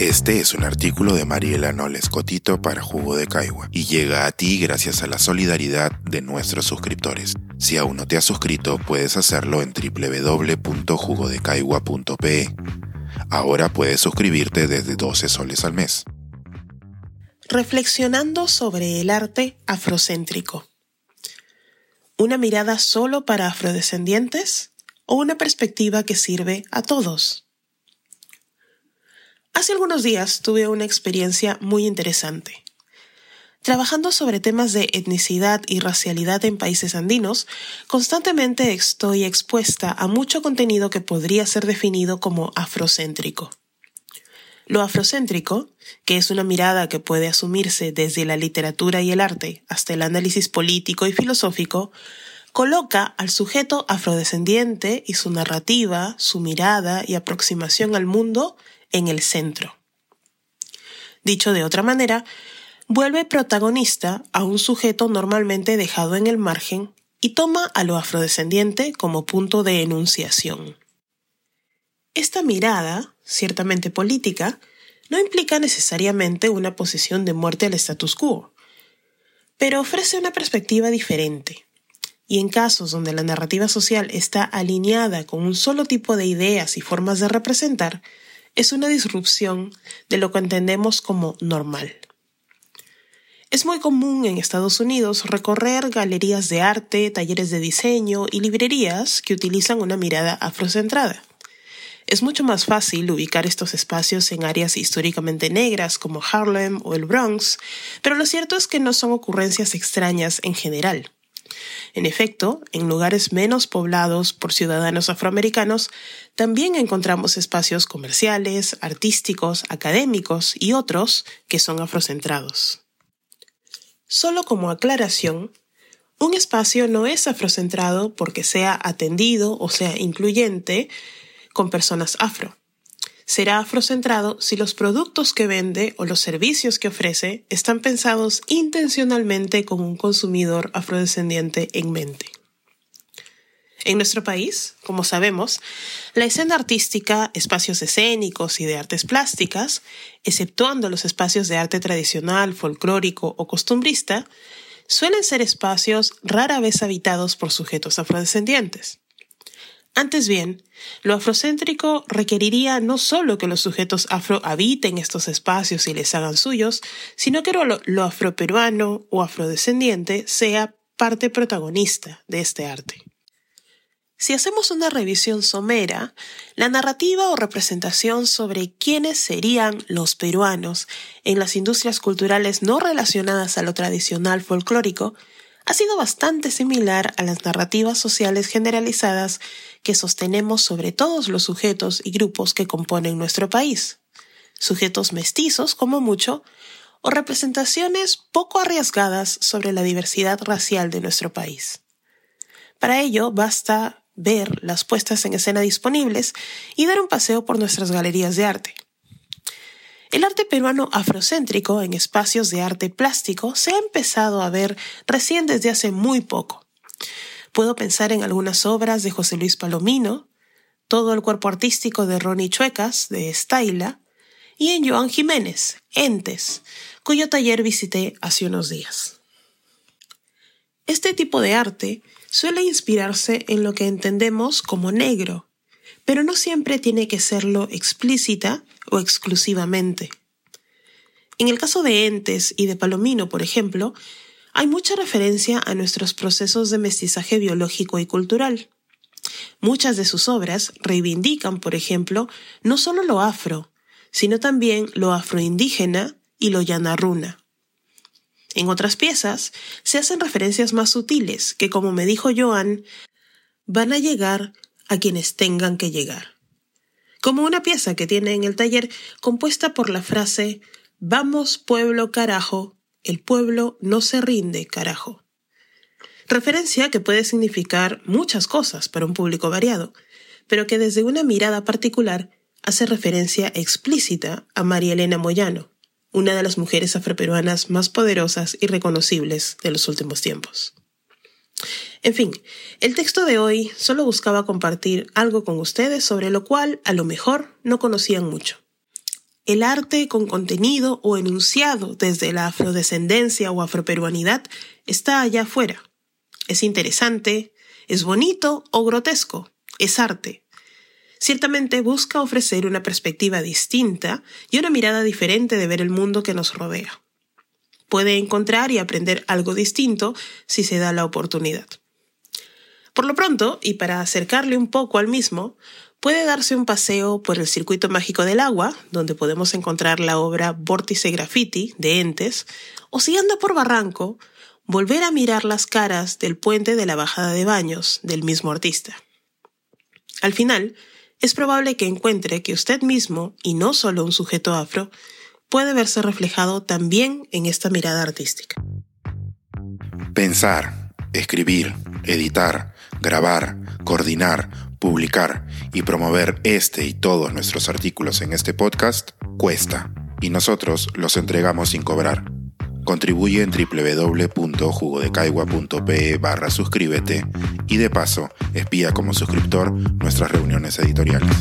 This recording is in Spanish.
Este es un artículo de Mariela Noles Cotito para Jugo de Caigua y llega a ti gracias a la solidaridad de nuestros suscriptores. Si aún no te has suscrito, puedes hacerlo en www.jugodecaigua.pe. Ahora puedes suscribirte desde 12 soles al mes. Reflexionando sobre el arte afrocéntrico. ¿Una mirada solo para afrodescendientes o una perspectiva que sirve a todos? Hace algunos días tuve una experiencia muy interesante. Trabajando sobre temas de etnicidad y racialidad en países andinos, constantemente estoy expuesta a mucho contenido que podría ser definido como afrocéntrico. Lo afrocéntrico, que es una mirada que puede asumirse desde la literatura y el arte hasta el análisis político y filosófico, coloca al sujeto afrodescendiente y su narrativa, su mirada y aproximación al mundo en el centro. Dicho de otra manera, vuelve protagonista a un sujeto normalmente dejado en el margen y toma a lo afrodescendiente como punto de enunciación. Esta mirada, ciertamente política, no implica necesariamente una posición de muerte al status quo, pero ofrece una perspectiva diferente. Y en casos donde la narrativa social está alineada con un solo tipo de ideas y formas de representar, es una disrupción de lo que entendemos como normal. Es muy común en Estados Unidos recorrer galerías de arte, talleres de diseño y librerías que utilizan una mirada afrocentrada. Es mucho más fácil ubicar estos espacios en áreas históricamente negras como Harlem o el Bronx, pero lo cierto es que no son ocurrencias extrañas en general. En efecto, en lugares menos poblados por ciudadanos afroamericanos, también encontramos espacios comerciales, artísticos, académicos y otros que son afrocentrados. Solo como aclaración, un espacio no es afrocentrado porque sea atendido o sea incluyente con personas afro será afrocentrado si los productos que vende o los servicios que ofrece están pensados intencionalmente con un consumidor afrodescendiente en mente. En nuestro país, como sabemos, la escena artística, espacios escénicos y de artes plásticas, exceptuando los espacios de arte tradicional, folclórico o costumbrista, suelen ser espacios rara vez habitados por sujetos afrodescendientes. Antes bien, lo afrocéntrico requeriría no solo que los sujetos afro habiten estos espacios y les hagan suyos, sino que lo, lo afroperuano o afrodescendiente sea parte protagonista de este arte. Si hacemos una revisión somera, la narrativa o representación sobre quiénes serían los peruanos en las industrias culturales no relacionadas a lo tradicional folclórico ha sido bastante similar a las narrativas sociales generalizadas que sostenemos sobre todos los sujetos y grupos que componen nuestro país. Sujetos mestizos, como mucho, o representaciones poco arriesgadas sobre la diversidad racial de nuestro país. Para ello basta ver las puestas en escena disponibles y dar un paseo por nuestras galerías de arte. El arte peruano afrocéntrico en espacios de arte plástico se ha empezado a ver recién desde hace muy poco. Puedo pensar en algunas obras de José Luis Palomino, todo el cuerpo artístico de Ronnie Chuecas, de Estaila, y en Joan Jiménez, Entes, cuyo taller visité hace unos días. Este tipo de arte suele inspirarse en lo que entendemos como negro, pero no siempre tiene que serlo explícita o exclusivamente. En el caso de Entes y de Palomino, por ejemplo, hay mucha referencia a nuestros procesos de mestizaje biológico y cultural. Muchas de sus obras reivindican, por ejemplo, no solo lo afro, sino también lo afroindígena y lo yanarruna. En otras piezas se hacen referencias más sutiles que, como me dijo Joan, van a llegar a quienes tengan que llegar. Como una pieza que tiene en el taller compuesta por la frase Vamos pueblo carajo, el pueblo no se rinde carajo. Referencia que puede significar muchas cosas para un público variado, pero que desde una mirada particular hace referencia explícita a María Elena Moyano, una de las mujeres afroperuanas más poderosas y reconocibles de los últimos tiempos. En fin, el texto de hoy solo buscaba compartir algo con ustedes sobre lo cual a lo mejor no conocían mucho. el arte con contenido o enunciado desde la afrodescendencia o afroperuanidad está allá afuera. Es interesante, es bonito o grotesco, es arte. Ciertamente busca ofrecer una perspectiva distinta y una mirada diferente de ver el mundo que nos rodea. Puede encontrar y aprender algo distinto si se da la oportunidad. Por lo pronto, y para acercarle un poco al mismo, puede darse un paseo por el circuito mágico del agua, donde podemos encontrar la obra Vórtice Graffiti de Entes, o si anda por Barranco, volver a mirar las caras del puente de la bajada de baños del mismo artista. Al final, es probable que encuentre que usted mismo, y no solo un sujeto afro, puede verse reflejado también en esta mirada artística. Pensar, escribir, editar, grabar, coordinar, publicar y promover este y todos nuestros artículos en este podcast cuesta y nosotros los entregamos sin cobrar. Contribuye en www.jugodecaigua.pe barra suscríbete y de paso espía como suscriptor nuestras reuniones editoriales.